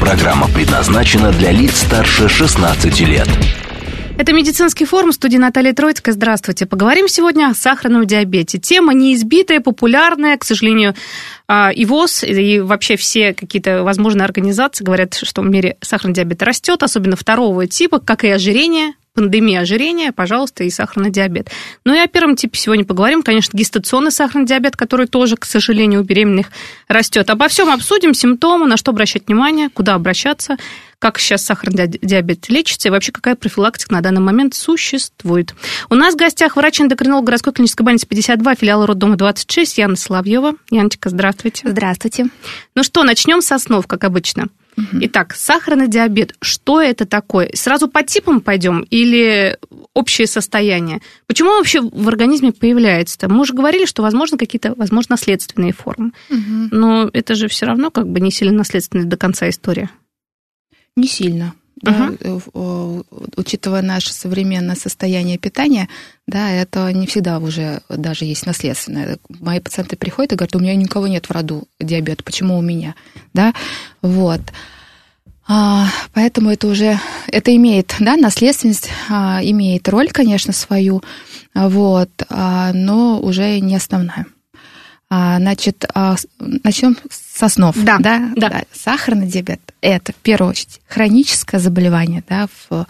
Программа предназначена для лиц старше 16 лет. Это медицинский форум, студия Наталья Троицкая. Здравствуйте. Поговорим сегодня о сахарном диабете. Тема неизбитая, популярная, к сожалению, а, и ВОЗ, и вообще все какие-то возможные организации говорят, что в мире сахарный диабет растет, особенно второго типа, как и ожирение, пандемия ожирения, пожалуйста, и сахарный диабет. Ну и о первом типе сегодня поговорим. Конечно, гестационный сахарный диабет, который тоже, к сожалению, у беременных растет. Обо всем обсудим, симптомы, на что обращать внимание, куда обращаться, как сейчас сахарный диабет лечится и вообще какая профилактика на данный момент существует. У нас в гостях врач-эндокринолог городской клинической больницы 52, филиала роддома 26, Яна Соловьева. Яночка, здравствуйте. Здравствуйте. Ну что, начнем с основ, как обычно. Итак, сахарный диабет. Что это такое? Сразу по типам пойдем или общее состояние? Почему он вообще в организме появляется-то? Мы уже говорили, что возможно какие-то, возможно, наследственные формы. Угу. Но это же все равно как бы не сильно наследственная до конца история. Не сильно. Да, угу. учитывая наше современное состояние питания, да, это не всегда уже даже есть наследственное. Мои пациенты приходят и говорят, у меня никого нет в роду диабета, почему у меня, да, вот. А, поэтому это уже, это имеет, да, наследственность а, имеет роль, конечно, свою, вот, а, но уже не основная. А, значит, а, начнем с основ. Да, да, да. да. Сахарный диабет – это, в первую очередь, хроническое заболевание, да, в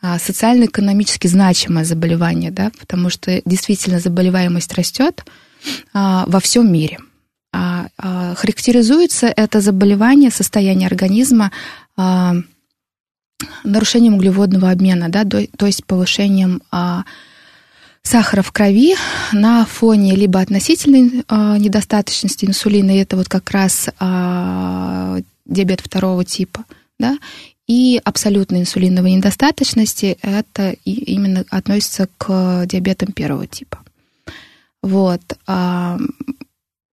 а, социально-экономически значимое заболевание, да, потому что действительно заболеваемость растет во всем мире. Характеризуется это заболевание, состояние организма нарушением углеводного обмена, да, то есть повышением сахара в крови на фоне либо относительной э, недостаточности инсулина, и это вот как раз э, диабет второго типа, да, и абсолютной инсулиновой недостаточности, это и именно относится к диабетам первого типа. Вот.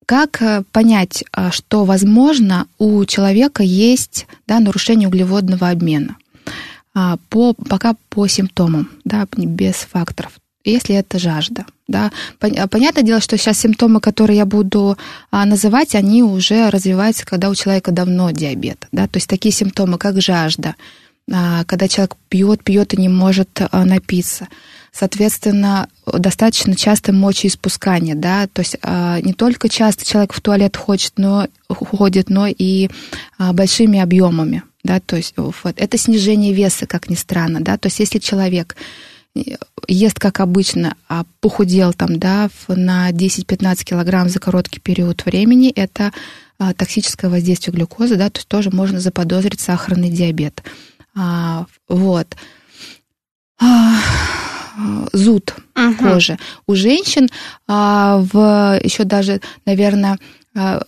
Как понять, что, возможно, у человека есть да, нарушение углеводного обмена? По, пока по симптомам, да, без факторов если это жажда. Да. Понятное дело, что сейчас симптомы, которые я буду а, называть, они уже развиваются, когда у человека давно диабет. Да. То есть такие симптомы, как жажда, а, когда человек пьет, пьет и не может а, напиться. Соответственно, достаточно часто мочеиспускание, да, то есть не только часто человек в туалет хочет, но ходит, но и большими объемами, да, то есть вот это снижение веса, как ни странно, да, то есть если человек ест как обычно, а похудел там, да, на 10-15 килограмм за короткий период времени, это а, токсическое воздействие глюкозы, да, то есть тоже можно заподозрить сахарный диабет. А, вот. А, зуд угу. кожи. У женщин а, в еще даже, наверное, а,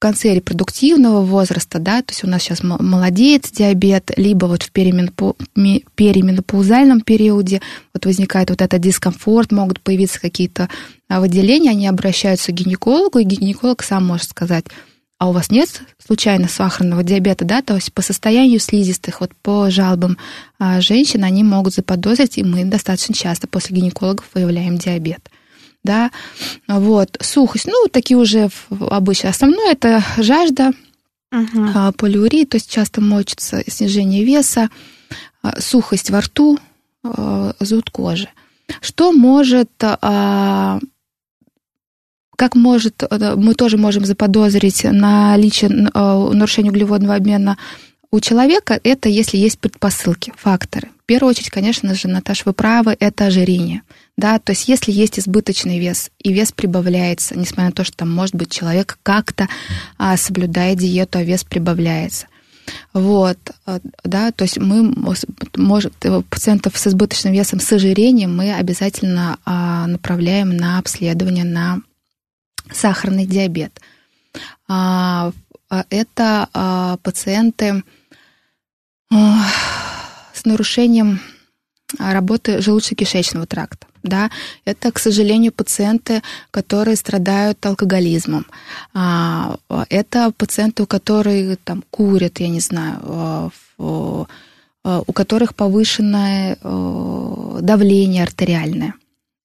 конце репродуктивного возраста, да, то есть у нас сейчас молодеет диабет, либо вот в перименопаузальном периоде вот возникает вот этот дискомфорт, могут появиться какие-то а, выделения, они обращаются к гинекологу, и гинеколог сам может сказать, а у вас нет случайно сахарного диабета, да, то есть по состоянию слизистых, вот по жалобам а, женщин они могут заподозрить, и мы достаточно часто после гинекологов выявляем диабет да, вот, сухость, ну, такие уже обычно. Основное это жажда, uh-huh. полиурит, то есть часто мочится снижение веса, а, сухость во рту, а, зуд кожи. Что может, как может, мы тоже можем заподозрить наличие нарушения углеводного обмена у человека, это если есть предпосылки, факторы. Первую очередь, конечно же, Наташа, вы правы, это ожирение. Да, то есть если есть избыточный вес, и вес прибавляется, несмотря на то, что там, может быть, человек как-то а, соблюдает диету, а вес прибавляется. Вот, а, да, то есть мы, может, пациентов с избыточным весом, с ожирением мы обязательно а, направляем на обследование на сахарный диабет. А, это а, пациенты с нарушением работы желудочно-кишечного тракта. Да, это, к сожалению, пациенты, которые страдают алкоголизмом. А, это пациенты, у которых там курят, я не знаю, у которых повышенное давление артериальное.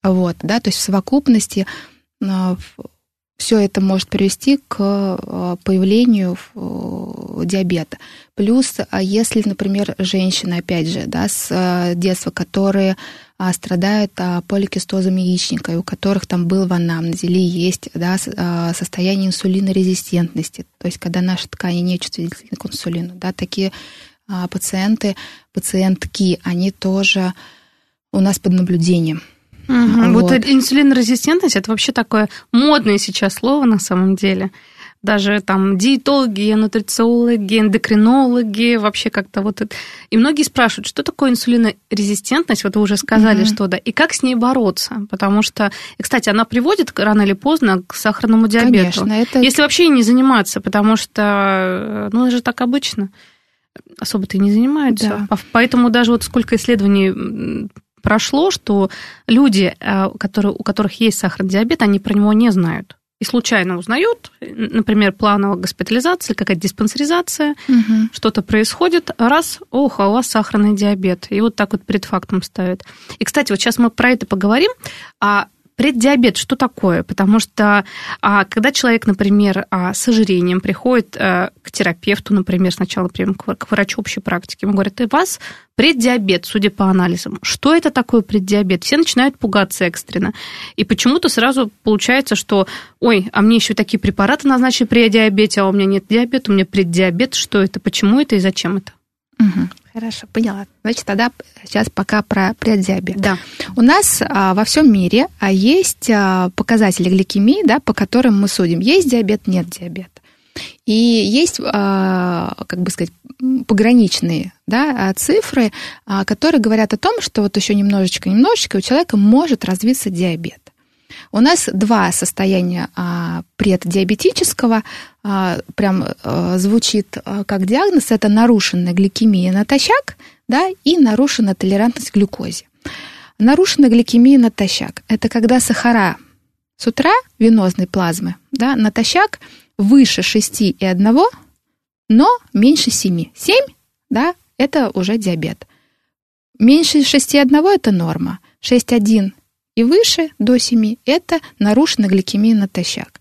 Вот, да, то есть в совокупности все это может привести к э, появлению э, диабета. Плюс, а если, например, женщины, опять же, да, с э, детства, которые а, страдают а, поликистозом яичника, и у которых там был в анамнезе или есть да, а, состояние инсулинорезистентности, то есть когда наши ткани не чувствительны к инсулину, да, такие пациенты, пациентки, они тоже у нас под наблюдением. Угу. Вот. вот инсулинорезистентность это вообще такое модное сейчас слово на самом деле. Даже там диетологи, нутрициологи, эндокринологи, вообще как-то вот это. И многие спрашивают, что такое инсулинорезистентность, вот вы уже сказали, mm что да, и как с ней бороться, потому что, и, кстати, она приводит рано или поздно к сахарному диабету. Конечно, это... Если вообще не заниматься, потому что, ну, это же так обычно особо-то и не занимаются. Да. Поэтому даже вот сколько исследований прошло, что люди, э, которые, у которых есть сахарный диабет, они про него не знают. И случайно узнают, например, плановая госпитализация, какая-то диспансеризация, угу. что-то происходит, раз, ох, а у вас сахарный диабет. И вот так вот перед фактом ставят. И, кстати, вот сейчас мы про это поговорим. А Преддиабет что такое? Потому что а, когда человек, например, а, с ожирением приходит а, к терапевту, например, сначала например, к врачу общей практики, ему говорят, у вас преддиабет, судя по анализам. Что это такое преддиабет? Все начинают пугаться экстренно. И почему-то сразу получается, что, ой, а мне еще такие препараты назначили при диабете, а у меня нет диабета, у меня преддиабет. Что это, почему это и зачем это? Угу. Хорошо, поняла. Значит, тогда сейчас пока про преддиабет. Да. У нас а, во всем мире а, есть а, показатели гликемии, да, по которым мы судим, есть диабет, нет диабета. И есть, а, как бы сказать, пограничные да, цифры, а, которые говорят о том, что вот еще немножечко-немножечко у человека может развиться диабет. У нас два состояния а, преддиабетического, а, прям а, звучит а, как диагноз, это нарушенная гликемия натощак да, и нарушенная толерантность к глюкозе. Нарушенная гликемия натощак – это когда сахара с утра венозной плазмы да, натощак выше 6,1, но меньше 7. 7 да, это уже диабет. Меньше 6,1 – это норма. 6,1 и выше, до 7, это нарушена гликемия натощак.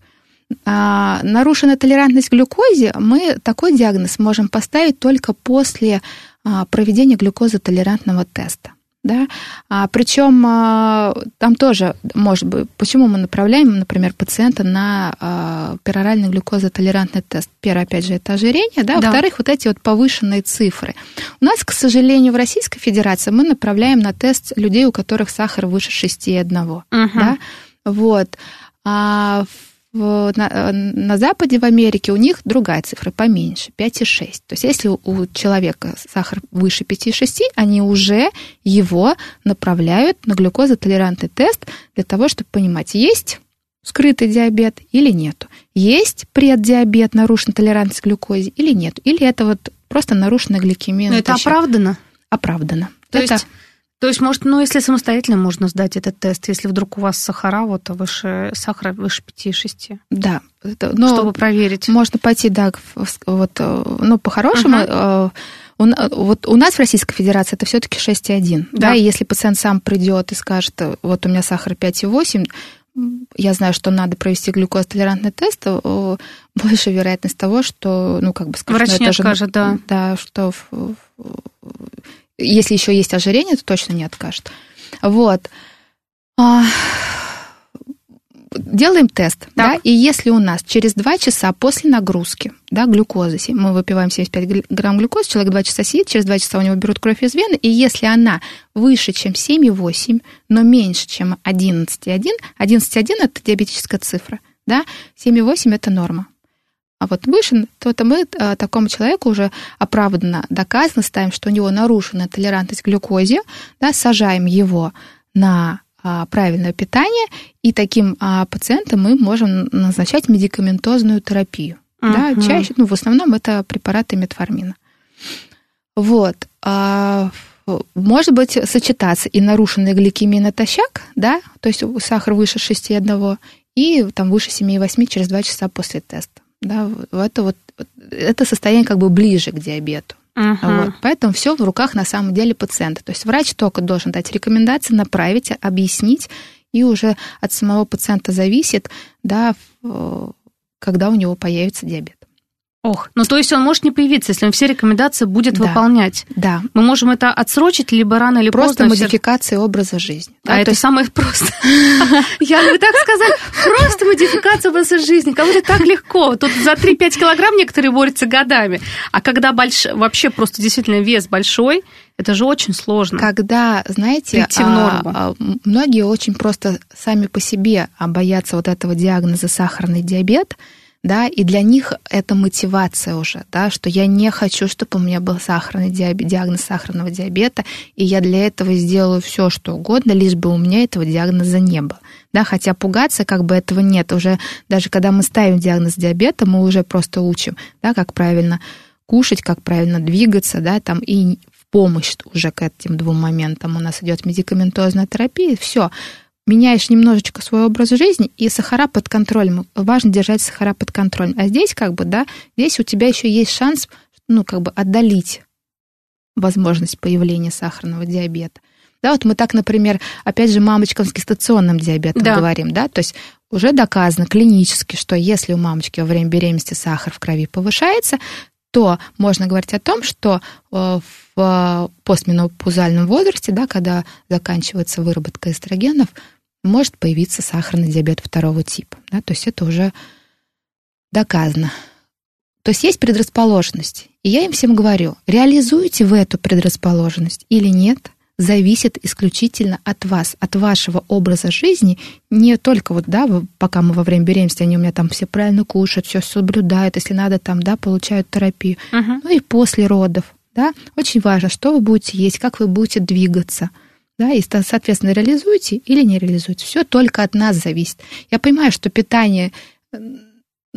А нарушена толерантность к глюкозе, мы такой диагноз можем поставить только после а, проведения глюкозотолерантного теста. Да? А, причем а, там тоже, может быть, почему мы направляем, например, пациента на а, пероральный глюкозотолерантный тест. Первое, опять же, это ожирение, да? да. во-вторых, вот эти вот повышенные цифры. У нас, к сожалению, в Российской Федерации мы направляем на тест людей, у которых сахар выше 6,1. Угу. Да? Вот. А в, на, на Западе, в Америке, у них другая цифра, поменьше, 5,6. То есть если у человека сахар выше 5,6, они уже его направляют на глюкозотолерантный тест для того, чтобы понимать, есть скрытый диабет или нет. Есть преддиабет, нарушена толерантность к глюкозе или нет. Или это вот просто нарушена гликемия. Но это оправдано? Оправдано. То это... есть то есть, может, ну, если самостоятельно можно сдать этот тест, если вдруг у вас сахара вот выше, сахара выше 5-6. Да. Но чтобы проверить. Можно пойти, да, вот, э, ну, по-хорошему, uh-huh. У, вот у нас в Российской Федерации это все-таки 6,1. Да. да, и если пациент сам придет и скажет, вот у меня сахар 5,8, я знаю, что надо провести глюкозотолерантный тест, больше вероятность того, что, ну, как бы сказать, Врач ну, не скажет, да. Да, что если еще есть ожирение, то точно не откажет. Вот. А, делаем тест, так. да, и если у нас через 2 часа после нагрузки, да, глюкозы, мы выпиваем 75 грамм глюкозы, человек 2 часа сидит, через 2 часа у него берут кровь из вены, и если она выше, чем 7,8, но меньше, чем 11,1, 11,1 это диабетическая цифра, да, 7,8 это норма а вот выше, то это мы а, такому человеку уже оправданно доказано ставим, что у него нарушена толерантность к глюкозе, да, сажаем его на а, правильное питание, и таким а, пациентам мы можем назначать медикаментозную терапию. Uh-huh. Да, чаще, ну, в основном это препараты метформина. Вот. Может быть сочетаться и нарушенная гликемия натощак, да, то есть сахар выше 6,1 и там выше 7,8 через 2 часа после теста. Да, это вот это состояние как бы ближе к диабету. Uh-huh. Вот. Поэтому все в руках на самом деле пациента. То есть врач только должен дать рекомендации, направить, объяснить, и уже от самого пациента зависит, да, когда у него появится диабет. Ох, ну то есть он может не появиться, если он все рекомендации будет да, выполнять. Да. Мы можем это отсрочить, либо рано или просто поздно. Просто модификация все... образа жизни. Да, а это есть... самое просто. Я бы так сказала, просто модификация образа жизни. Кому-то так легко. Тут за 3-5 килограмм некоторые борются годами. А когда больш... вообще просто действительно вес большой, это же очень сложно. Когда, знаете, норму. А, многие очень просто сами по себе боятся вот этого диагноза сахарный диабет, да, и для них это мотивация уже, да, что я не хочу, чтобы у меня был сахарный диабет, диагноз сахарного диабета, и я для этого сделаю все, что угодно, лишь бы у меня этого диагноза не было. Да, хотя пугаться как бы этого нет. Уже даже когда мы ставим диагноз диабета, мы уже просто учим, да, как правильно кушать, как правильно двигаться, да, там и в помощь уже к этим двум моментам у нас идет медикаментозная терапия, все меняешь немножечко свой образ жизни, и сахара под контролем. Важно держать сахара под контролем. А здесь как бы, да, здесь у тебя еще есть шанс, ну, как бы отдалить возможность появления сахарного диабета. Да, вот мы так, например, опять же, мамочкам с гестационным диабетом да. говорим, да, то есть уже доказано клинически, что если у мамочки во время беременности сахар в крови повышается, то можно говорить о том, что э, в постменопаузальном возрасте, да, когда заканчивается выработка эстрогенов, может появиться сахарный диабет второго типа. Да, то есть это уже доказано. То есть есть предрасположенность. И я им всем говорю, реализуете вы эту предрасположенность или нет, зависит исключительно от вас, от вашего образа жизни, не только вот, да, пока мы во время беременности, они у меня там все правильно кушают, все соблюдают, если надо, там, да, получают терапию, uh-huh. ну и после родов, да, очень важно, что вы будете есть, как вы будете двигаться – да, и, соответственно, реализуете или не реализуете. Все только от нас зависит. Я понимаю, что питание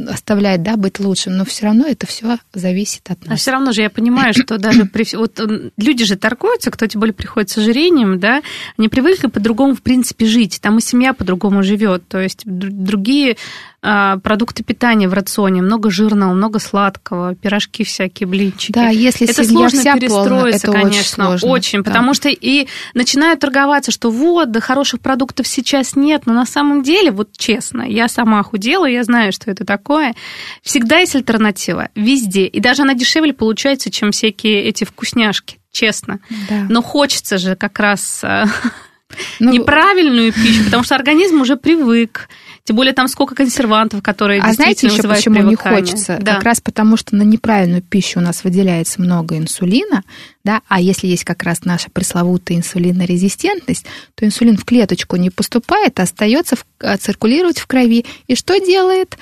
оставляет, да, быть лучшим, но все равно это все зависит от нас. А все равно же я понимаю, что даже при... вот люди же торгуются, кто тем более приходит с ожирением, да, они привыкли по-другому, в принципе, жить. Там и семья по-другому живет. То есть другие а, продукты питания в рационе, много жирного, много сладкого, пирожки всякие, блинчики. Да, если это сложно вся перестроиться, полна, это конечно, очень, сложно, очень да. потому что и начинают торговаться, что вот, да хороших продуктов сейчас нет, но на самом деле, вот честно, я сама худела, я знаю, что это такое. Всегда есть альтернатива, везде, и даже она дешевле получается, чем всякие эти вкусняшки, честно. Да. Но хочется же как раз а, ну, неправильную пищу, потому что организм уже привык. Тем более там сколько консервантов, которые А знаете еще почему не хочется? Да. Как раз потому, что на неправильную пищу у нас выделяется много инсулина, да, а если есть как раз наша пресловутая инсулинорезистентность, то инсулин в клеточку не поступает, а остается в, а, циркулировать в крови. И что делает?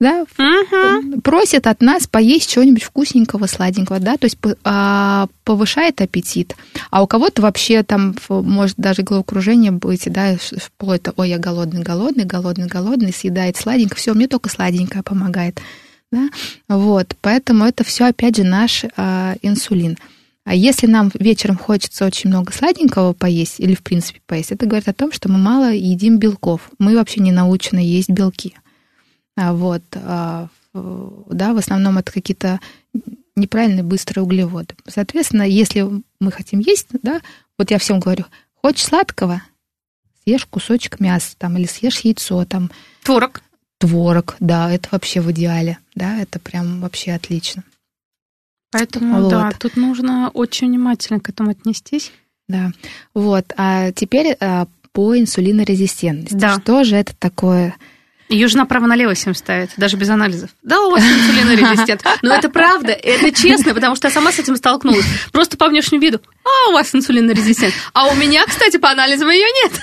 Да, угу. просит от нас поесть чего-нибудь вкусненького, сладенького, да, то есть а, повышает аппетит. А у кого-то вообще там может даже головокружение быть, да, вплоть до, ой, я голодный, голодный, голодный, голодный, съедает сладенько, все, мне только сладенькое помогает, да, вот, поэтому это все опять же наш а, инсулин. А если нам вечером хочется очень много сладенького поесть, или в принципе поесть, это говорит о том, что мы мало едим белков. Мы вообще не научены есть белки. А, вот, а, да, в основном это какие-то неправильные быстрые углеводы. Соответственно, если мы хотим есть, да, вот я всем говорю, хочешь сладкого, съешь кусочек мяса там, или съешь яйцо там. Творог. Творог, да, это вообще в идеале, да, это прям вообще отлично. Поэтому, вот. да, тут нужно очень внимательно к этому отнестись. Да, вот. А теперь а, по инсулинорезистентности. Да. Что же это такое? Ее же направо-налево всем ставят, даже без анализов. Да, у вас инсулинорезистент. Но это правда, это честно, потому что я сама с этим столкнулась. Просто по внешнему виду, а, у вас инсулинорезистент. А у меня, кстати, по анализам ее нет.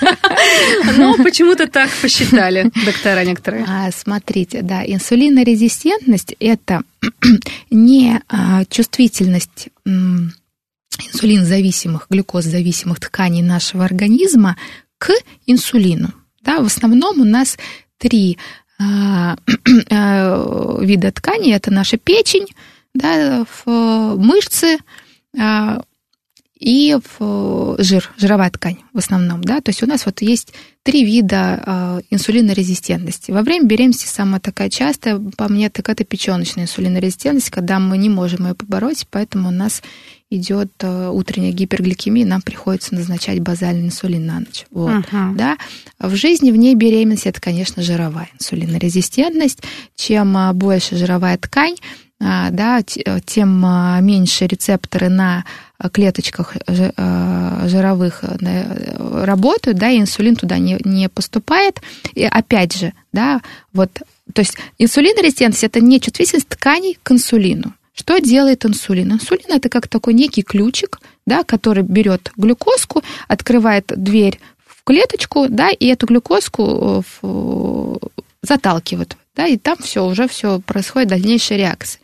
Но почему-то так посчитали доктора некоторые. А, смотрите, да, инсулинорезистентность – это не а, чувствительность инсулинзависимых, глюкоззависимых тканей нашего организма к инсулину. Да, в основном у нас три а, а, вида ткани. Это наша печень, да, мышцы а, и жир, жировая ткань в основном, да, то есть у нас вот есть три вида инсулинорезистентности. Во время беременности самая такая частая, по мне, так это печеночная инсулинорезистентность, когда мы не можем ее побороть, поэтому у нас идет э, утренняя гипергликемия, нам приходится назначать базальный инсулин на ночь. Вот, uh-huh. да. В жизни вне беременности это, конечно, жировая инсулинорезистентность. Чем э, больше жировая ткань, э, да, тем меньше рецепторы на клеточках жировых работают, да, и инсулин туда не, не поступает. И опять же, да, вот, то есть инсулинорезистентность – это не чувствительность тканей к инсулину. Что делает инсулин? Инсулин это как такой некий ключик, да, который берет глюкозку, открывает дверь в клеточку, да, и эту глюкозку э, заталкивает, да, и там все, уже все происходит дальнейшая реакция.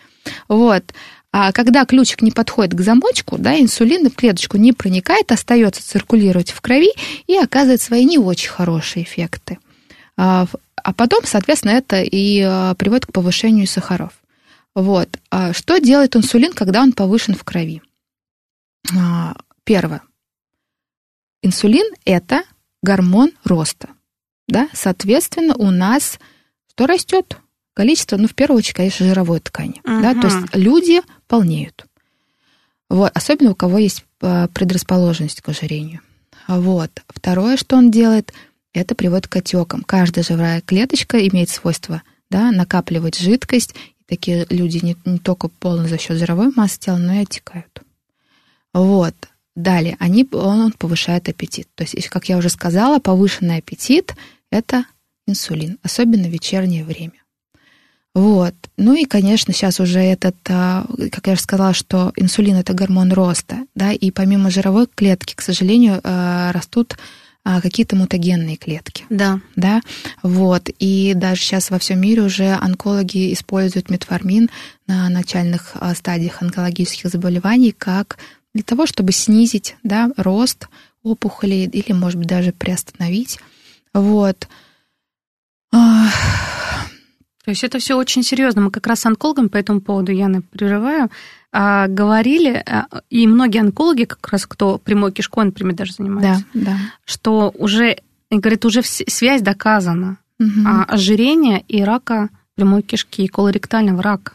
Вот. А когда ключик не подходит к замочку, да, инсулин в клеточку не проникает, остается циркулировать в крови и оказывает свои не очень хорошие эффекты. А, а потом, соответственно, это и э, приводит к повышению сахаров. Вот. А что делает инсулин, когда он повышен в крови? А, первое. Инсулин – это гормон роста. Да? Соответственно, у нас что растет? Количество, ну, в первую очередь, конечно, жировой ткани. Uh-huh. Да? То есть люди полнеют. Вот. Особенно у кого есть а, предрасположенность к ожирению. Вот. Второе, что он делает, это приводит к отекам. Каждая живая клеточка имеет свойство да, накапливать жидкость такие люди не, не только полны за счет жировой массы тела, но и отекают. Вот. Далее, они, он повышает аппетит. То есть, как я уже сказала, повышенный аппетит – это инсулин, особенно в вечернее время. Вот. Ну и, конечно, сейчас уже этот, а, как я уже сказала, что инсулин – это гормон роста, да, и помимо жировой клетки, к сожалению, а, растут какие-то мутагенные клетки. Да. Да, вот. И даже сейчас во всем мире уже онкологи используют метформин на начальных а, стадиях онкологических заболеваний как для того, чтобы снизить да, рост опухолей или, может быть, даже приостановить. Вот. А, То есть это все очень серьезно. Мы как раз с онкологами по этому поводу, Яна, прерываю, а, говорили, а, и многие онкологи, как раз кто прямой кишкой, например, даже занимаются, да, да. что уже, говорит, уже связь доказана угу. ожирения и рака прямой кишки, колоректального рака.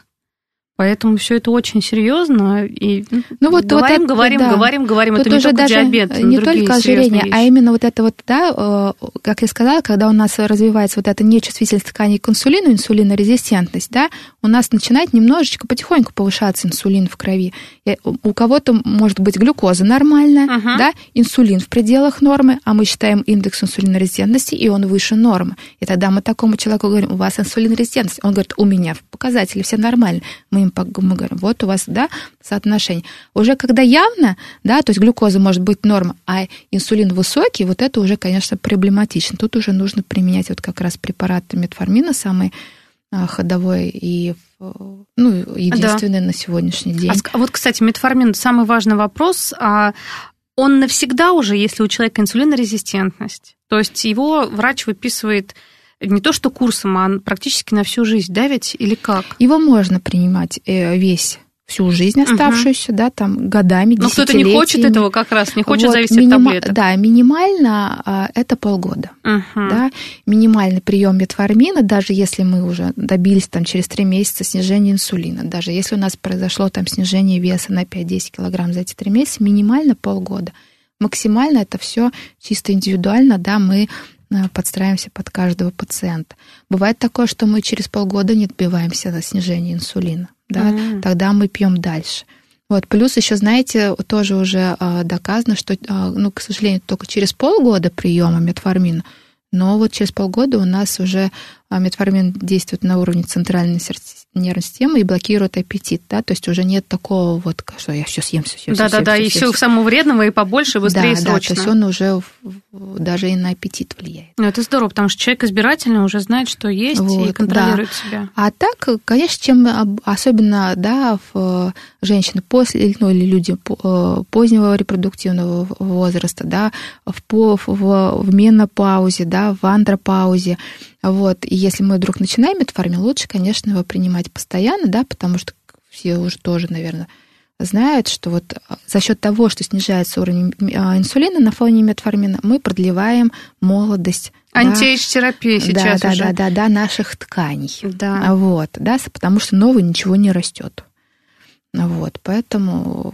Поэтому все это очень серьезно. И ну, вот, говорим, вот это, говорим, да. говорим, говорим. Тут это не только диабет, не только ожирение, а именно вот это вот, да, э, как я сказала, когда у нас развивается вот эта нечувствительность тканей к инсулину, инсулинорезистентность, да, у нас начинает немножечко потихоньку повышаться инсулин в крови. И у кого-то может быть глюкоза нормальная, uh-huh. да, инсулин в пределах нормы, а мы считаем индекс инсулинорезистентности, и он выше нормы. И тогда мы такому человеку говорим, у вас инсулинорезистентность. Он говорит, у меня показатели все нормальные. Мы мы говорим, вот у вас, да, соотношение. Уже когда явно, да, то есть глюкоза может быть норма, а инсулин высокий, вот это уже, конечно, проблематично. Тут уже нужно применять вот как раз препараты метформина, самый а, ходовой и ну, единственный да. на сегодняшний день. А вот, кстати, метформин, самый важный вопрос. А он навсегда уже, если у человека инсулинорезистентность, то есть его врач выписывает не то что курсом, а практически на всю жизнь, да ведь, или как? Его можно принимать э, весь всю жизнь оставшуюся, угу. да, там годами, Но кто-то не хочет этого как раз, не хочет вот, зависеть миним... от таблеток. Да, минимально а, это полгода. Угу. Да, минимальный прием метформина, даже если мы уже добились там через три месяца снижения инсулина, даже если у нас произошло там снижение веса на 5-10 килограмм за эти три месяца, минимально полгода. Максимально это все чисто индивидуально, да, мы подстраиваемся под каждого пациента. Бывает такое, что мы через полгода не добиваемся на снижение инсулина, да, mm-hmm. тогда мы пьем дальше. Вот, плюс еще, знаете, тоже уже э, доказано, что, э, ну, к сожалению, только через полгода приема метформина но вот через полгода у нас уже а, метформин действует на уровне центральной нервной системы и блокирует аппетит, да, то есть уже нет такого вот, что я все съем, все, все, да, все, да, все, да, все, и все, все самого вредного и побольше, быстрее, да, срочно. Да, то есть он уже даже и на аппетит влияет. Ну, это здорово, потому что человек избирательно уже знает, что есть вот, и контролирует да. себя. А так, конечно, чем особенно, да, в женщины после, ну, или люди э, позднего репродуктивного возраста, да, в, в, в менопаузе, да, в андропаузе, вот, и если мы вдруг начинаем метформин, лучше, конечно, его принимать постоянно, да, потому что все уже тоже, наверное, знают, что вот за счет того, что снижается уровень инсулина на фоне метформина, мы продлеваем молодость Антиэйдж-терапия сейчас да, уже. Да, да, да, наших тканей. Да. Вот, да, потому что новое ничего не растет. Вот, поэтому,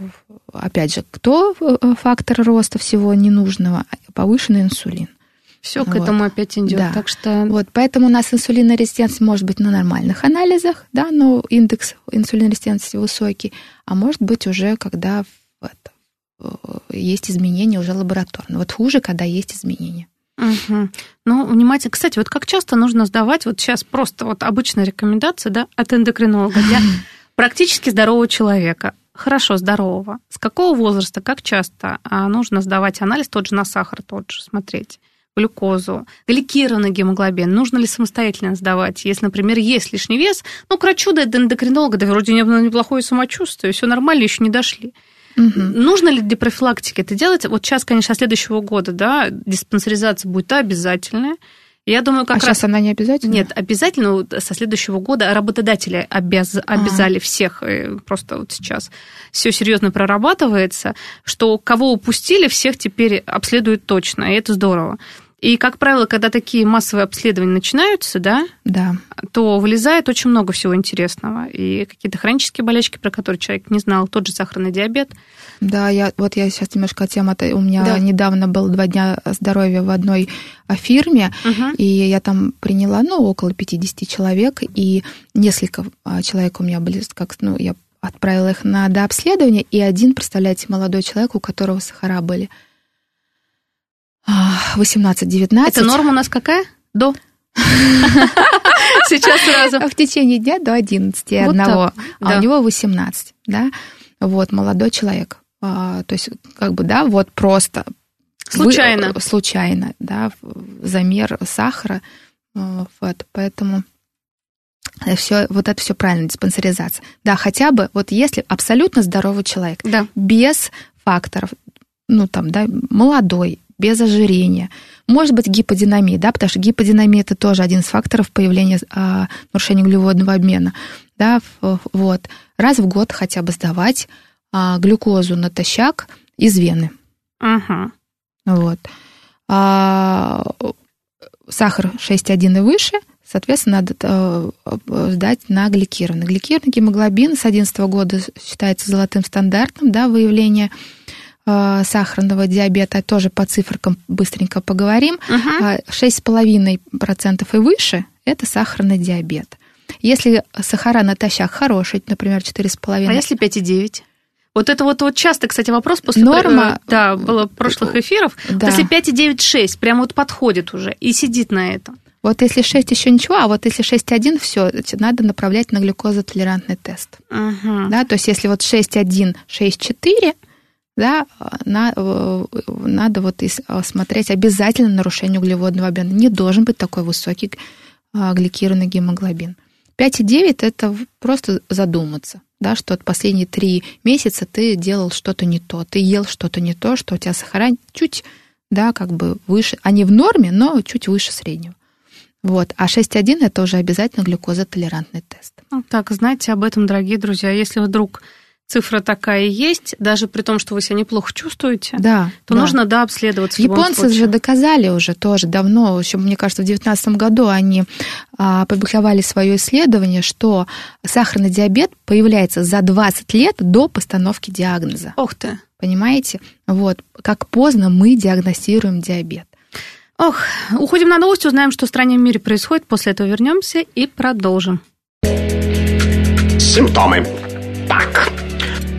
опять же, кто э, фактор роста всего ненужного? Повышенный инсулин. Все к вот. этому опять идет. Да. Так что... Вот, поэтому у нас инсулинорезистентность может быть на нормальных анализах, да, но индекс инсулинорезистентности высокий, а может быть уже когда это, э, есть изменения уже лабораторные. Вот хуже, когда есть изменения. Угу. Ну, внимательно. Кстати, вот как часто нужно сдавать, вот сейчас просто вот обычная рекомендация, да, от эндокринолога для практически здорового человека, хорошо здорового, с какого возраста, как часто а, нужно сдавать анализ, тот же на сахар, тот же смотреть, глюкозу, гликированный гемоглобин, нужно ли самостоятельно сдавать, если, например, есть лишний вес, ну, к врачу да, до эндокринолога, да вроде неплохое самочувствие, все нормально, еще не дошли. Угу. Нужно ли для профилактики это делать? Вот сейчас, конечно, следующего года, да, диспансеризация будет обязательная. Я думаю, как а раз... сейчас она не обязательно? Нет, обязательно со следующего года работодатели обяз... обязали всех, э, просто вот сейчас все серьезно прорабатывается, что кого упустили, всех теперь обследуют точно, и это здорово. И, как правило, когда такие массовые обследования начинаются, да, да. то вылезает очень много всего интересного. И какие-то хронические болячки, про которые человек не знал, тот же сахарный диабет. Да, я, вот я сейчас немножко тема. У меня да. недавно был два дня здоровья в одной фирме, угу. и я там приняла, ну, около 50 человек, и несколько а, человек у меня были, как, ну, я отправила их на дообследование, и один, представляете, молодой человек, у которого сахара были 18-19. Это норма у нас какая? До? Сейчас сразу. В течение дня до 11 вот одного, а да. у него 18, да? Вот, молодой человек. А, то есть, как бы, да, вот просто... Случайно. Вы, случайно, да, замер сахара. Вот, поэтому все, вот это все правильно, диспансеризация. Да, хотя бы, вот если абсолютно здоровый человек, да. без факторов, ну, там, да, молодой, без ожирения. Может быть, гиподинамия, да, потому что гиподинамия это тоже один из факторов появления а, нарушения углеводного обмена. Да, вот. Раз в год хотя бы сдавать а, глюкозу натощак из вены. Ага. Вот. А, сахар 6,1 и выше, соответственно, надо а, сдать на гликированный. Гликированный гемоглобин с 2011 года считается золотым стандартом да, выявления сахарного диабета, тоже по цифрам быстренько поговорим, uh-huh. 6,5% и выше – это сахарный диабет. Если сахара натощак хороший, например, 4,5%. А если 5,9%? Вот это вот, вот часто, кстати, вопрос после Норма, да, было прошлых эфиров. Да. Если 5,9,6 прямо вот подходит уже и сидит на этом. Вот если 6 еще ничего, а вот если 6,1, все, надо направлять на глюкозотолерантный тест. Uh-huh. Да, то есть если вот 6,1, 6,4, да, на, надо вот э, смотреть обязательно нарушение углеводного обмена. Не должен быть такой высокий а, гликированный гемоглобин. 5,9 – это просто задуматься, да, что от последние три месяца ты делал что-то не то, ты ел что-то не то, что у тебя сахара чуть, да, как бы выше, они в норме, но чуть выше среднего. Вот. А 6,1 – это уже обязательно глюкозотолерантный тест. Ну, так, знаете об этом, дорогие друзья. Если вдруг цифра такая и есть, даже при том, что вы себя неплохо чувствуете, да, то да. нужно, да, обследоваться. Японцы же доказали уже тоже давно, еще, мне кажется, в 2019 году они а, опубликовали свое исследование, что сахарный диабет появляется за 20 лет до постановки диагноза. Ох ты! Понимаете? Вот, как поздно мы диагностируем диабет. Ох, уходим на новости, узнаем, что в стране и мире происходит, после этого вернемся и продолжим. Симптомы. Так,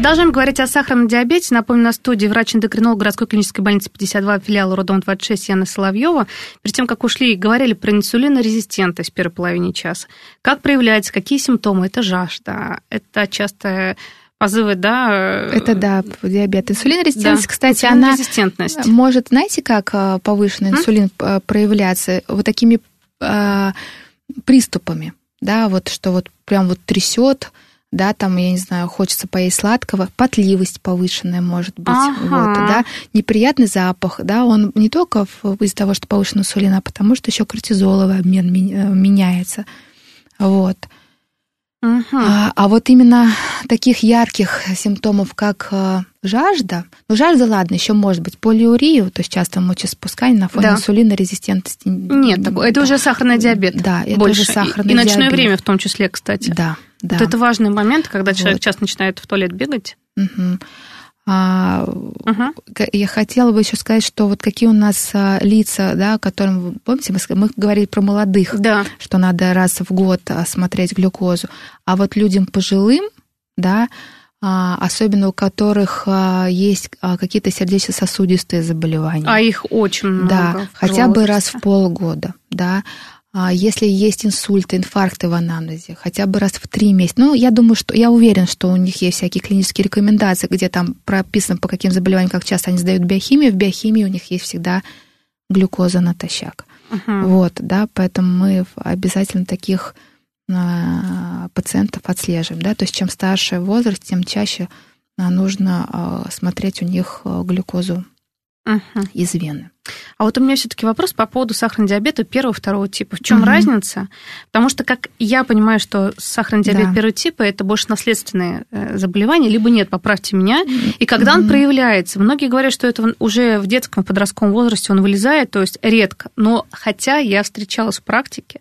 Продолжаем говорить о сахарном диабете. Напомню, на студии врач-эндокринолог городской клинической больницы 52 филиала родом 26 Яна Соловьева. Перед тем, как ушли, говорили про инсулинорезистентность в первой половине часа. Как проявляется, какие симптомы? Это жажда, это частое позывы, да? Это да, диабет. Инсулинорезистентность, да. кстати, она может, знаете, как повышенный инсулин проявляться? Вот такими приступами, да, вот что вот прям вот трясет, да, там, я не знаю, хочется поесть сладкого, потливость повышенная может быть, ага. вот, да, неприятный запах, да, он не только из-за того, что повышен инсулин, а потому что еще кортизоловый обмен э, меняется, вот. А, а вот именно таких ярких симптомов, как э, жажда, ну жажда, ладно, еще может быть полиурию, то есть часто мочеспускание на фоне да. инсулинорезистентности. Нет, такого, это уже сахарный диабет. Да, это больше. уже сахарный и, и ночное диабет. время в том числе, кстати. Да, да. Вот это важный момент, когда человек вот. часто начинает в туалет бегать. Угу. А, угу. Я хотела бы еще сказать, что вот какие у нас а, лица, да, которым, помните, мы, мы говорили про молодых, да. что надо раз в год смотреть глюкозу, а вот людям пожилым, да, а, особенно у которых есть какие-то сердечно-сосудистые заболевания. А их очень много. Да, хотя бы раз в полгода, да. А если есть инсульты, инфаркты в анамнезе, хотя бы раз в три месяца. Ну, я думаю, что я уверен, что у них есть всякие клинические рекомендации, где там прописано, по каким заболеваниям, как часто они сдают биохимию. В биохимии у них есть всегда глюкоза натощак. Uh-huh. Вот, да, поэтому мы обязательно таких а, пациентов отслеживаем, да, то есть чем старше возраст, тем чаще а, нужно смотреть у них глюкозу uh-huh. из вены. А вот у меня все-таки вопрос по поводу сахарного диабета первого второго типа. В чем угу. разница? Потому что, как я понимаю, что сахарный диабет да. первого типа это больше наследственное э, заболевание, либо нет, поправьте меня. И когда угу. он проявляется, многие говорят, что это уже в детском подростковом возрасте он вылезает, то есть редко. Но хотя я встречалась в практике,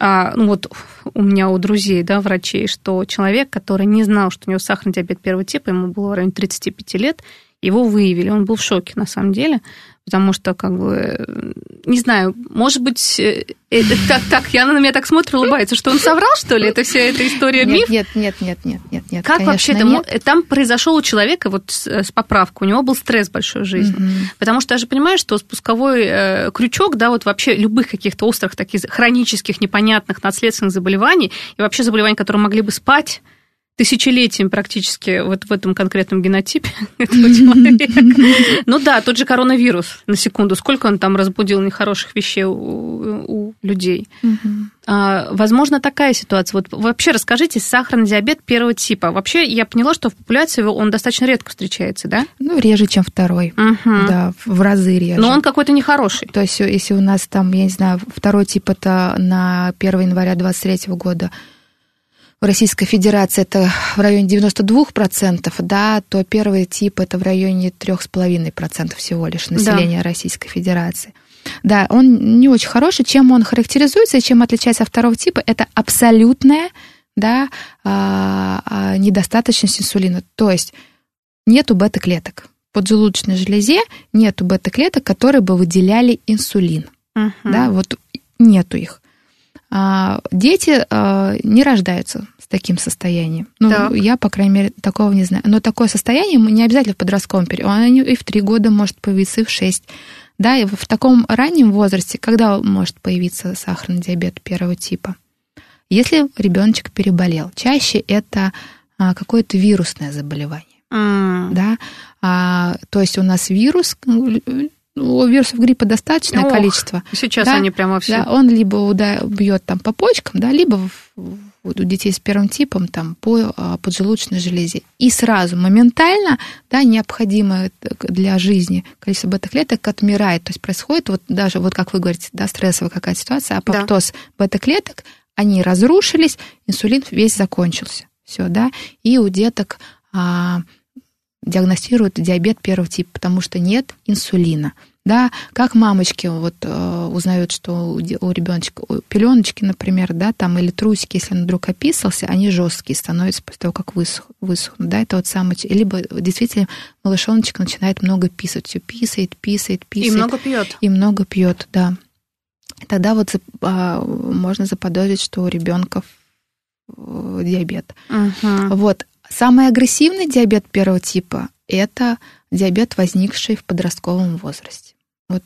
а, ну вот у меня у друзей, да, врачей, что человек, который не знал, что у него сахарный диабет первого типа, ему было в районе 35 лет, его выявили. Он был в шоке, на самом деле потому что, как бы, не знаю, может быть, это, так, так, я на меня так смотрит, улыбается, что он соврал, что ли? Это вся эта история миф? Нет, нет, нет, нет, нет, нет. Как вообще это? Там произошел у человека вот с, поправкой, у него был стресс большой в жизни. Mm-hmm. Потому что я же понимаю, что спусковой э, крючок, да, вот вообще любых каких-то острых, таких хронических, непонятных, наследственных заболеваний и вообще заболеваний, которые могли бы спать, тысячелетием практически вот в этом конкретном генотипе этого человека. Ну да, тот же коронавирус, на секунду, сколько он там разбудил нехороших вещей у, у людей. А, возможно, такая ситуация. Вот вообще расскажите, сахарный диабет первого типа. Вообще, я поняла, что в популяции он достаточно редко встречается, да? Ну, реже, чем второй. Угу. Да, в разы реже. Но он какой-то нехороший. То есть, если у нас там, я не знаю, второй тип это на 1 января 2023 года в Российской Федерации это в районе 92%, да, то первый тип это в районе 3,5% всего лишь населения да. Российской Федерации. Да, он не очень хороший. Чем он характеризуется и чем отличается от второго типа, это абсолютная да, а, а, недостаточность инсулина. То есть нету бета-клеток. В поджелудочной железе нету бета-клеток, которые бы выделяли инсулин. Uh-huh. Да, вот нету их. А, дети а, не рождаются с таким состоянием. Ну, так. я, по крайней мере, такого не знаю. Но такое состояние не обязательно в подростковом периоде. Оно и в три года может появиться, и в шесть. Да, и в таком раннем возрасте, когда может появиться сахарный диабет первого типа? Если ребеночек переболел, чаще это а, какое-то вирусное заболевание. Mm. Да? А, то есть у нас вирус, у вирусов гриппа достаточное Ох, количество. Сейчас да, они прямо все. Да, он либо уда- бьет там по почкам, да, либо в, у детей с первым типом там по а, поджелудочной железе. И сразу, моментально, да, необходимое для жизни количество бета-клеток отмирает. То есть происходит вот даже, вот как вы говорите, да, стрессовая какая-то ситуация, апоптоз да. бета-клеток, они разрушились, инсулин весь закончился. Все, да, и у деток а, диагностируют диабет первого типа, потому что нет инсулина. Да, как мамочки вот э, узнают, что у, у ребеночка пеленочки, например, да, там или трусики, если он вдруг описался, они жесткие становятся после того, как высох, высохнут. Да, это вот самое. Либо действительно малышоночек начинает много писать, все писает, писает, писает. И много пьет. И много пьет, да. Тогда вот а, можно заподозрить, что у ребенка э, диабет. Угу. Вот. Самый агрессивный диабет первого типа – это диабет, возникший в подростковом возрасте. Вот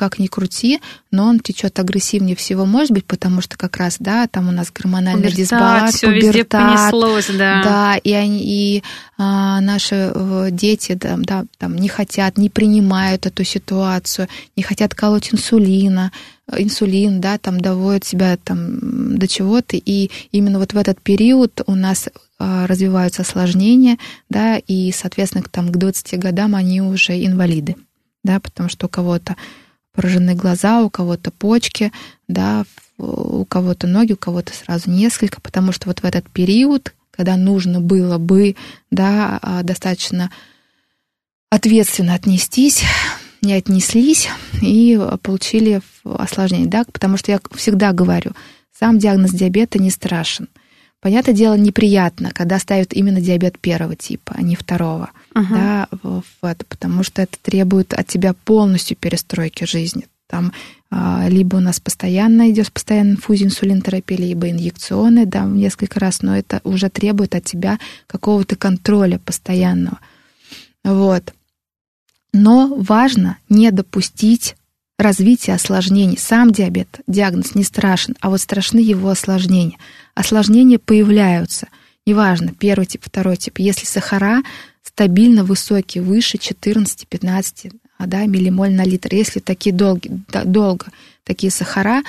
как ни крути, но он течет агрессивнее всего, может быть, потому что как раз, да, там у нас гормональный Пубертат, дисбаланс, всё везде понеслось, да. Да, и, они, и а, наши э, дети да, да, там, не хотят, не принимают эту ситуацию, не хотят колоть инсулина, инсулин, да, там доводят себя там до чего-то, и именно вот в этот период у нас а, развиваются осложнения, да, и, соответственно, там, к 20 годам они уже инвалиды, да, потому что у кого-то поражены глаза, у кого-то почки, да, у кого-то ноги, у кого-то сразу несколько, потому что вот в этот период, когда нужно было бы, да, а, достаточно ответственно отнестись, не отнеслись и получили осложнение, да, потому что я всегда говорю, сам диагноз диабета не страшен. Понятное дело, неприятно, когда ставят именно диабет первого типа, а не второго, uh-huh. да, в это, потому что это требует от тебя полностью перестройки жизни. Там а, либо у нас постоянно идет постоянная инфузия инсулинотерапии, либо инъекционная, да, несколько раз, но это уже требует от тебя какого-то контроля постоянного. Вот. Но важно не допустить развития осложнений. Сам диабет, диагноз не страшен, а вот страшны его осложнения. Осложнения появляются. Неважно, первый тип, второй тип. Если сахара стабильно высокие, выше 14-15 да, миллимоль на литр, если такие долги, да, долго такие сахара,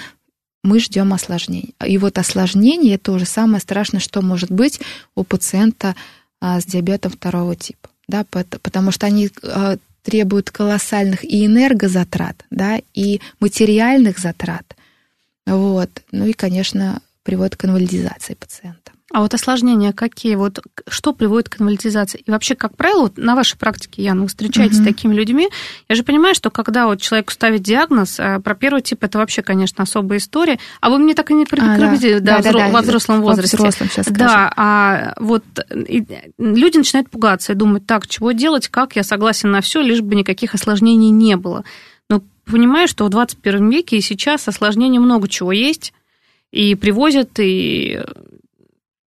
мы ждем осложнений. И вот осложнение это уже самое страшное, что может быть у пациента а, с диабетом второго типа. Да, потому что они а, требует колоссальных и энергозатрат, да, и материальных затрат. Вот. Ну и, конечно, приводит к инвалидизации пациента. А вот осложнения какие? Вот что приводит к инвалидизации? И вообще, как правило, вот на вашей практике, Яна, вы встречаетесь угу. с такими людьми. Я же понимаю, что когда вот человеку ставят диагноз, а про первый тип это вообще, конечно, особая история. А вы мне так и не предупредили, а, да, да, да, да, во взрослом возрасте. Во взрослом сейчас Да, а вот люди начинают пугаться и думать, так, чего делать, как, я согласен на все, лишь бы никаких осложнений не было. Но понимаю, что в 21 веке и сейчас осложнений много чего есть, и привозят, и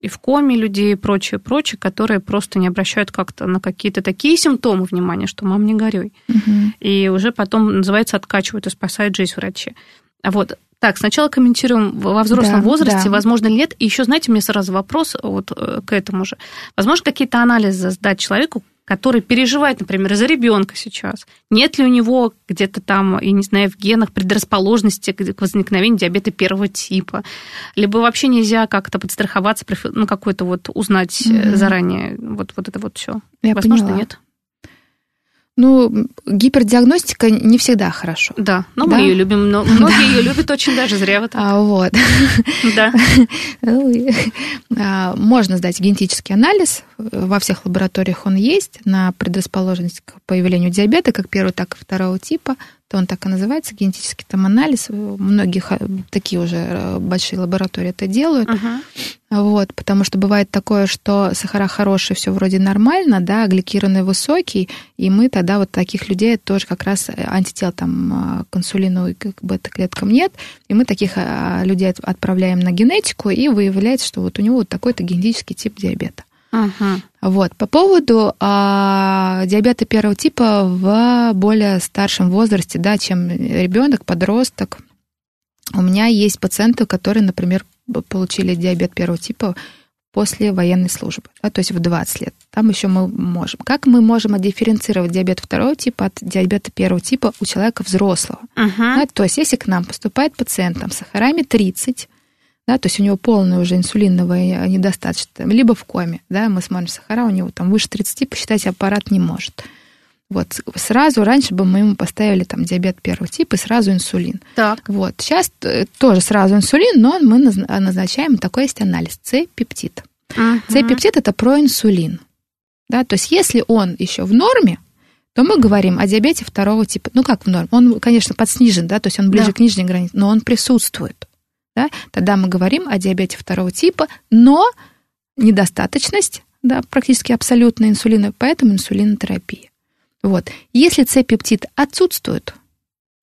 и в коме людей и прочее, прочее, которые просто не обращают как-то на какие-то такие симптомы внимания, что мам, не горюй. Угу. И уже потом, называется, откачивают и спасают жизнь врачи. Вот так, сначала комментируем во взрослом да, возрасте, да. возможно ли нет. И еще, знаете, мне сразу вопрос вот э, к этому же. Возможно, какие-то анализы сдать человеку, который переживает, например, за ребенка сейчас, нет ли у него где-то там, я не знаю, в генах предрасположенности к возникновению диабета первого типа, либо вообще нельзя как-то подстраховаться, ну, какой-то вот узнать mm-hmm. заранее вот, вот это вот все. Возможно, поняла. нет. Ну, гипердиагностика не всегда хорошо. Да, но да? мы ее любим, но многие ее любят очень даже зря вот так. А, вот. Да. Ну, а, можно сдать генетический анализ, во всех лабораториях он есть, на предрасположенность к появлению диабета, как первого, так и второго типа он так и называется, генетический там анализ. Многих такие уже э, большие лаборатории это делают. Uh-huh. Вот, потому что бывает такое, что сахара хорошие, все вроде нормально, да, гликированный высокий, и мы тогда вот таких людей тоже как раз э, антител там э, к инсулину и к бета-клеткам нет, и мы таких людей отправляем на генетику, и выявляется, что вот у него вот такой-то генетический тип диабета. Ага. Вот. По поводу а, диабета первого типа в более старшем возрасте, да, чем ребенок, подросток. У меня есть пациенты, которые, например, получили диабет первого типа после военной службы, да, то есть в 20 лет. Там еще мы можем. Как мы можем отдифференцировать диабет второго типа от диабета первого типа у человека взрослого? Uh-huh. Да, то есть если к нам поступает пациент там, с сахарами 30, да, то есть у него полная уже инсулиновая недостаточность, либо в коме, да, мы смотрим сахара, у него там выше 30, посчитать аппарат не может. Вот сразу раньше бы мы ему поставили там диабет первого типа и сразу инсулин. Так. Вот сейчас э, тоже сразу инсулин, но мы назначаем такой есть анализ С-пептид. Uh-huh. С-пептид это проинсулин. Да, то есть если он еще в норме, то мы говорим о диабете второго типа. Ну как в норме? Он, конечно, подснижен, да, то есть он ближе да. к нижней границе, но он присутствует да, тогда мы говорим о диабете второго типа, но недостаточность, да, практически абсолютная инсулина, поэтому инсулинотерапия. Вот. Если С-пептид отсутствует,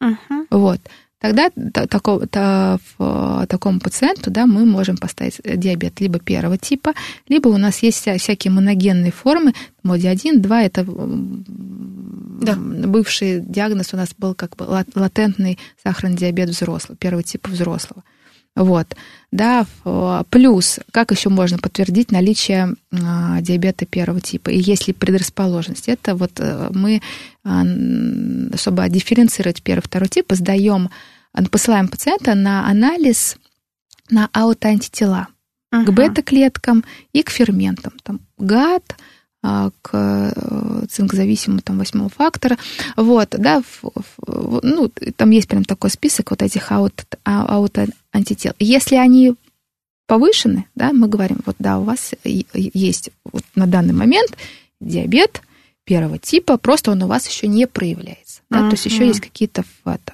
uh-huh. вот, тогда такого, то, в такому пациенту да, мы можем поставить диабет либо первого типа, либо у нас есть всякие моногенные формы, моди 1, 2 это да. бывший диагноз у нас был как бы латентный сахарный диабет взрослого, первого типа взрослого. Вот, да, плюс, как еще можно подтвердить наличие а, диабета первого типа, и есть ли предрасположенность? Это вот э, мы, а, чтобы дифференцировать первый, второй тип, сдаем, посылаем пациента на анализ на аутоантитела uh-huh. к бета-клеткам и к ферментам, там, ГАД, а, к э, цинкозависимому там восьмого фактора. Вот, да, ну, там есть прям такой список вот этих аут, аутоантител. Если они повышены, да, мы говорим, вот да, у вас есть вот на данный момент диабет первого типа, просто он у вас еще не проявляется. Да, uh-huh. То есть еще есть какие-то это,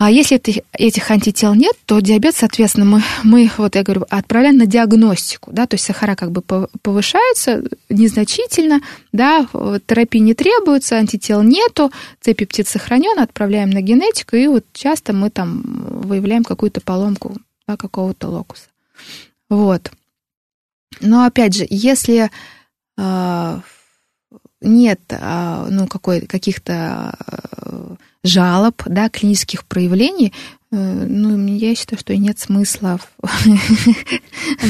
а если это, этих антител нет, то диабет, соответственно, мы, мы, вот я говорю, отправляем на диагностику, да, то есть сахара как бы повышаются незначительно, да, терапии не требуется, антител нету, Ц-пептид сохранен, отправляем на генетику, и вот часто мы там выявляем какую-то поломку да, какого-то локуса. Вот. Но опять же, если э, нет э, ну, какой, каких-то э, жалоб, да, клинических проявлений, э, ну, я считаю, что нет смысла.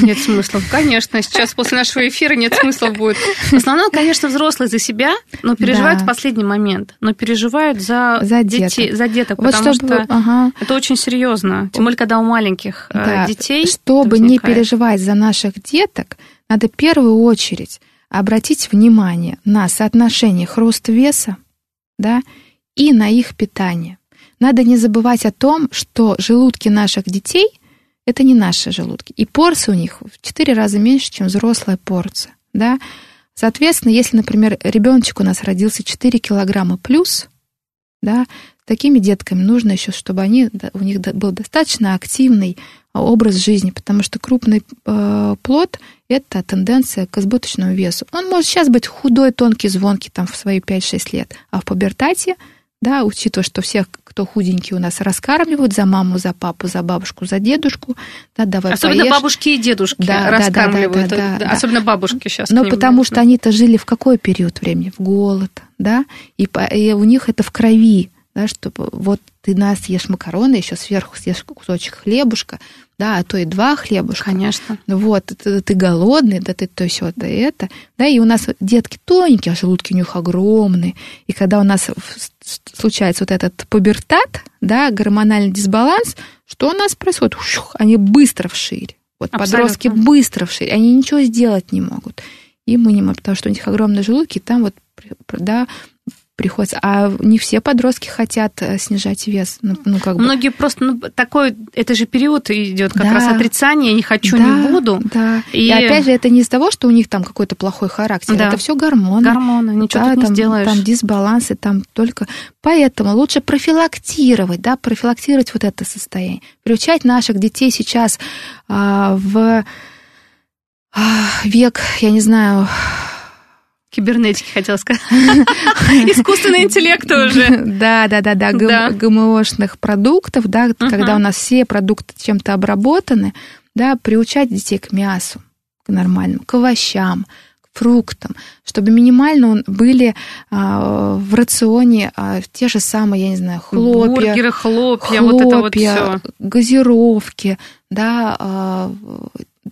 Нет смысла, конечно. Сейчас после нашего эфира нет смысла будет. В основном, конечно, взрослые за себя, но переживают да. в последний момент. Но переживают за, за детей, деток. за деток, вот потому чтобы, что ага. это очень серьезно. Тем более, когда у маленьких э, да. детей. Чтобы не переживать за наших деток, надо в первую очередь обратить внимание на соотношение хруст веса, да, и на их питание. Надо не забывать о том, что желудки наших детей – это не наши желудки. И порции у них в 4 раза меньше, чем взрослая порция. Да? Соответственно, если, например, ребеночек у нас родился 4 килограмма плюс, да, такими детками нужно еще, чтобы они, у них был достаточно активный образ жизни, потому что крупный э, плод – это тенденция к избыточному весу. Он может сейчас быть худой, тонкий, звонкий там в свои 5-6 лет, а в пубертате – да, учитывая, что всех, кто худенький у нас, раскармливают за маму, за папу, за бабушку, за дедушку, да, давай Особенно поешь. бабушки и дедушки да, раскармливают, да, да, да, да, особенно бабушки сейчас. Но потому что они-то жили в какой период времени? В голод, да, и, и у них это в крови, да, чтобы вот ты нас ешь макароны, еще сверху съешь кусочек хлебушка, да, а то и два хлебушка. Конечно. Вот, ты, ты голодный, да, ты то все, да это. Да, и у нас детки тоненькие, а желудки у них огромные. И когда у нас случается вот этот пубертат, да, гормональный дисбаланс, что у нас происходит? Ушух, они быстро вширь. Вот Абсолютно. подростки быстро вширь, они ничего сделать не могут. И мы не можем, потому что у них огромные желудки, и там вот да, приходится. А не все подростки хотят э, снижать вес. Ну, ну, как бы. Многие просто, ну, такой, это же период идет как да. раз отрицание, не хочу, да, не буду. Да. И... и опять же, это не из того, что у них там какой-то плохой характер. Да. Это все гормоны. Гормоны, ничего да, тут не там, сделаешь. Там дисбалансы, там только... Поэтому лучше профилактировать, да, профилактировать вот это состояние. Приучать наших детей сейчас а, в а, век, я не знаю, Кибернетики, хотела сказать. Искусственный интеллект тоже. Да, да, да, да, ГМОшных продуктов, да, когда у нас все продукты чем-то обработаны, да, приучать детей к мясу, к нормальному, к овощам, к фруктам, чтобы минимально были а, в рационе а, те же самые, я не знаю, хлопья. Бургеры, хлопья, хлопья вот это вот все. газировки, да, а,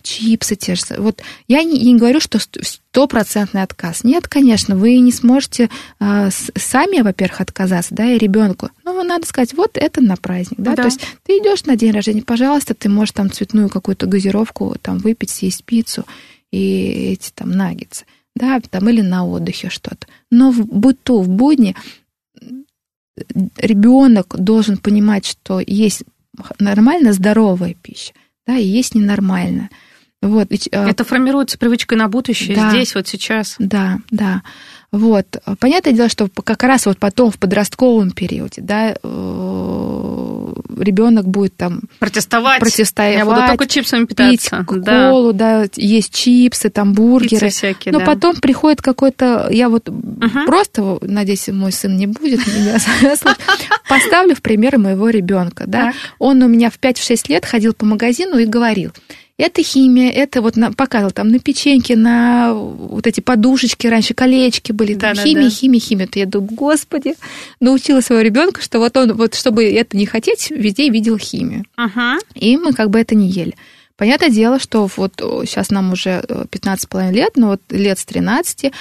чипсы те же. Вот я не, не говорю, что стопроцентный отказ. Нет, конечно, вы не сможете э, сами, во-первых, отказаться, да, и ребенку. Ну, надо сказать, вот это на праздник, да? да. То есть ты идешь на день рождения, пожалуйста, ты можешь там цветную какую-то газировку там выпить, съесть пиццу и эти там наггетсы, да, там или на отдыхе что-то. Но в быту, в будни ребенок должен понимать, что есть нормально здоровая пища, да, и есть ненормально. Вот, ведь, а, Это формируется привычкой на будущее да, здесь, вот сейчас. Да, да. Вот. Понятное дело, что как раз вот потом в подростковом периоде, да, э, ребенок будет там протестовать. протестовать Я буду только чипсами питаться. Пить колу, да. да, есть чипсы, там бургеры. Пиццы всякие, Но да. потом приходит какой-то, я вот угу. просто, надеюсь, мой сын не будет меня поставлю в пример моего ребенка, да. Он у меня в 5-6 лет ходил по магазину и говорил, это химия, это вот на, показывал там на печеньке, на вот эти подушечки раньше, колечки были, там да, химия, да, да. химия, химия. То я думаю, господи, научила своего ребенка, что вот он, вот чтобы это не хотеть, везде видел химию. Ага. И мы как бы это не ели. Понятное дело, что вот сейчас нам уже 15,5 лет, но вот лет с 13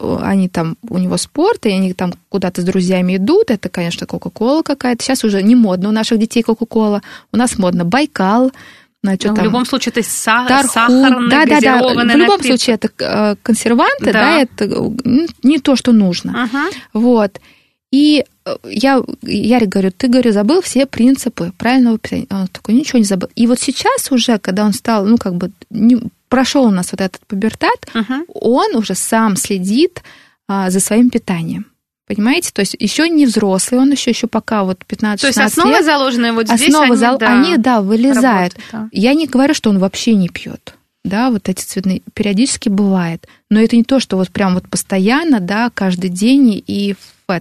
они там, у него спорт, и они там куда-то с друзьями идут, это, конечно, Кока-Кола какая-то. Сейчас уже не модно у наших детей Кока-Кола, у нас модно Байкал, Значит, ну, там, в любом случае, это са- тарху, сахарный, да, да, да. В любом напиток. случае, это э, консерванты, да. да, это не то, что нужно. Ага. Вот. И э, я, Ярик говорю, ты, говорю, забыл все принципы правильного питания. Он такой, ничего не забыл. И вот сейчас уже, когда он стал, ну, как бы, не, прошел у нас вот этот пубертат, ага. он уже сам следит а, за своим питанием. Понимаете? То есть еще не взрослый, он еще, еще пока вот 15-16 То есть основа лет, заложенная вот здесь, основа они, зал... да, они, да, вылезают. Работают, да. Я не говорю, что он вообще не пьет. Да, вот эти цветные периодически бывает. Но это не то, что вот прям вот постоянно, да, каждый день и в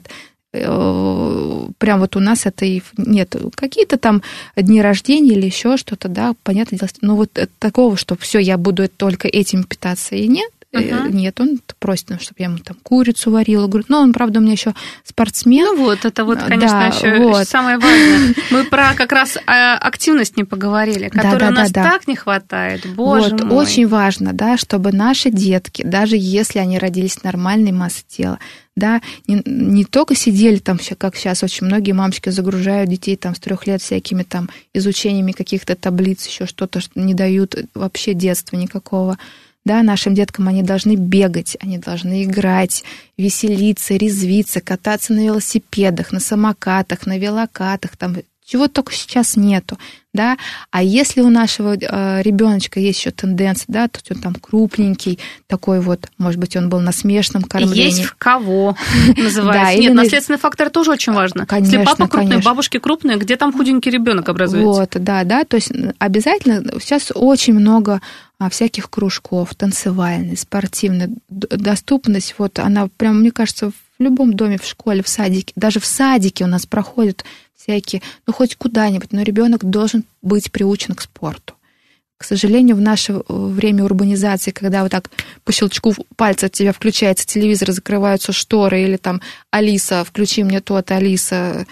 прям вот у нас это и нет. Какие-то там дни рождения или еще что-то, да, понятное дело. Но вот такого, что все, я буду только этим питаться и нет, Uh-huh. Нет, он просит, чтобы я ему там курицу варила. Говорит, ну, он, правда, у меня еще спортсмен. Ну вот, это вот, конечно, да, еще вот. самое важное. Мы про как раз активность не поговорили, которой да, да, у нас да, да. так не хватает. Боже вот, мой. очень важно, да, чтобы наши детки, даже если они родились в нормальной массе тела, да, не, не только сидели там, как сейчас очень многие мамочки загружают детей там с трех лет всякими там изучениями каких-то таблиц, еще что-то, что не дают вообще детства никакого да, нашим деткам они должны бегать, они должны играть, веселиться, резвиться, кататься на велосипедах, на самокатах, на велокатах, там чего только сейчас нету, да, а если у нашего э, ребеночка есть еще тенденция, да, то он там крупненький, такой вот, может быть, он был на смешном кормлении. Есть в кого называется. Нет, наследственный фактор тоже очень важно. Конечно, Если папа крупный, бабушки крупные, где там худенький ребенок образуется? Вот, да, да, то есть обязательно сейчас очень много всяких кружков, танцевальной, спортивной, доступность, вот она прям, мне кажется, в любом доме, в школе, в садике, даже в садике у нас проходят всякие, ну хоть куда-нибудь, но ребенок должен быть приучен к спорту. К сожалению, в наше э, время урбанизации, когда вот так по щелчку пальца у тебя включается телевизор, закрываются шторы, или там Алиса, включи мне то-то, Алиса,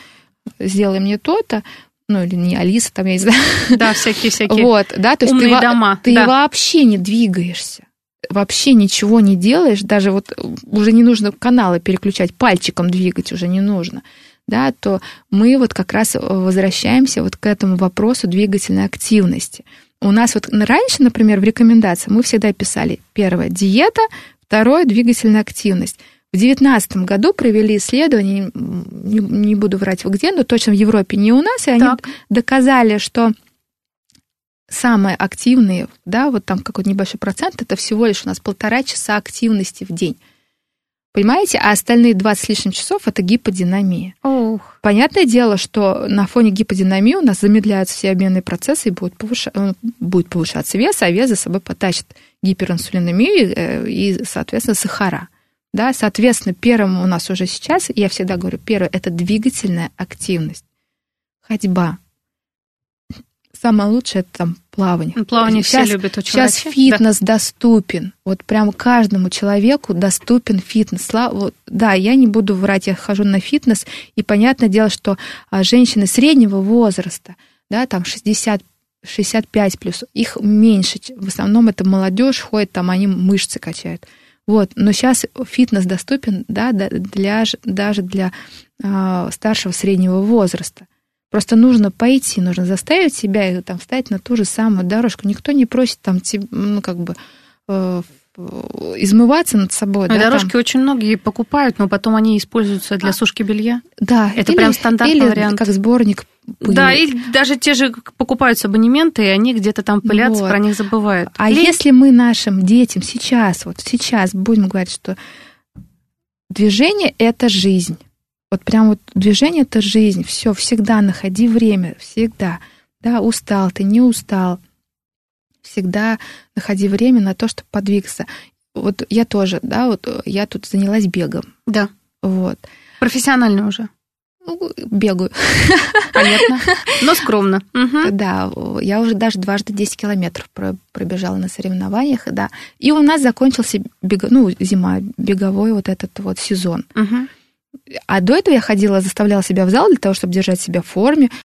сделай мне то-то, ну или не Алиса, там я не знаю. Да, всякие-всякие вот, да, то есть ты, дома. Ты да. вообще не двигаешься вообще ничего не делаешь, даже вот уже не нужно каналы переключать, пальчиком двигать уже не нужно да, то мы вот как раз возвращаемся вот к этому вопросу двигательной активности. У нас вот раньше, например, в рекомендации мы всегда писали первое – диета, второе – двигательная активность. В 2019 году провели исследование, не, не буду врать где, но точно в Европе, не у нас, и они так. доказали, что самые активные, да, вот там какой-то небольшой процент, это всего лишь у нас полтора часа активности в день. Понимаете? А остальные 20 с лишним часов это гиподинамия. Ох. Понятное дело, что на фоне гиподинамии у нас замедляются все обменные процессы и будет, повыша... Э, будет повышаться вес, а вес за собой потащит гиперинсулинемию э, и, соответственно, сахара. Да, соответственно, первым у нас уже сейчас, я всегда говорю, первое – это двигательная активность. Ходьба, самое лучшее это там плавание. Ну, плавание сейчас, все любят очень Сейчас врачи. фитнес да. доступен. Вот прям каждому человеку доступен фитнес. Да, я не буду врать, я хожу на фитнес, и понятное дело, что а, женщины среднего возраста, да, там 60 65 плюс, их меньше. В основном это молодежь ходит, там они мышцы качают. Вот. Но сейчас фитнес доступен да, для, даже для э, старшего среднего возраста. Просто нужно пойти, нужно заставить себя там встать на ту же самую дорожку. Никто не просит там, ну, как бы, э, измываться над собой. Но да, дорожки там. очень многие покупают, но потом они используются для сушки белья. Да. Это или, прям стандартный или вариант. как сборник пыли. Да, и даже те же покупаются абонементы, и они где-то там пылятся, вот. про них забывают. А Лень. если мы нашим детям сейчас, вот сейчас будем говорить, что движение — это жизнь. Вот прям вот движение — это жизнь. Все, всегда находи время, всегда. Да, устал ты, не устал. Всегда находи время на то, чтобы подвигаться. Вот я тоже, да, вот я тут занялась бегом. Да. Вот. Профессионально уже. Ну, бегаю. Понятно. Но скромно. Да, я уже даже дважды 10 километров про- пробежала на соревнованиях, да. И у нас закончился бега, ну, зима, беговой вот этот вот сезон. А до этого я ходила, заставляла себя в зал для того, чтобы держать себя в форме.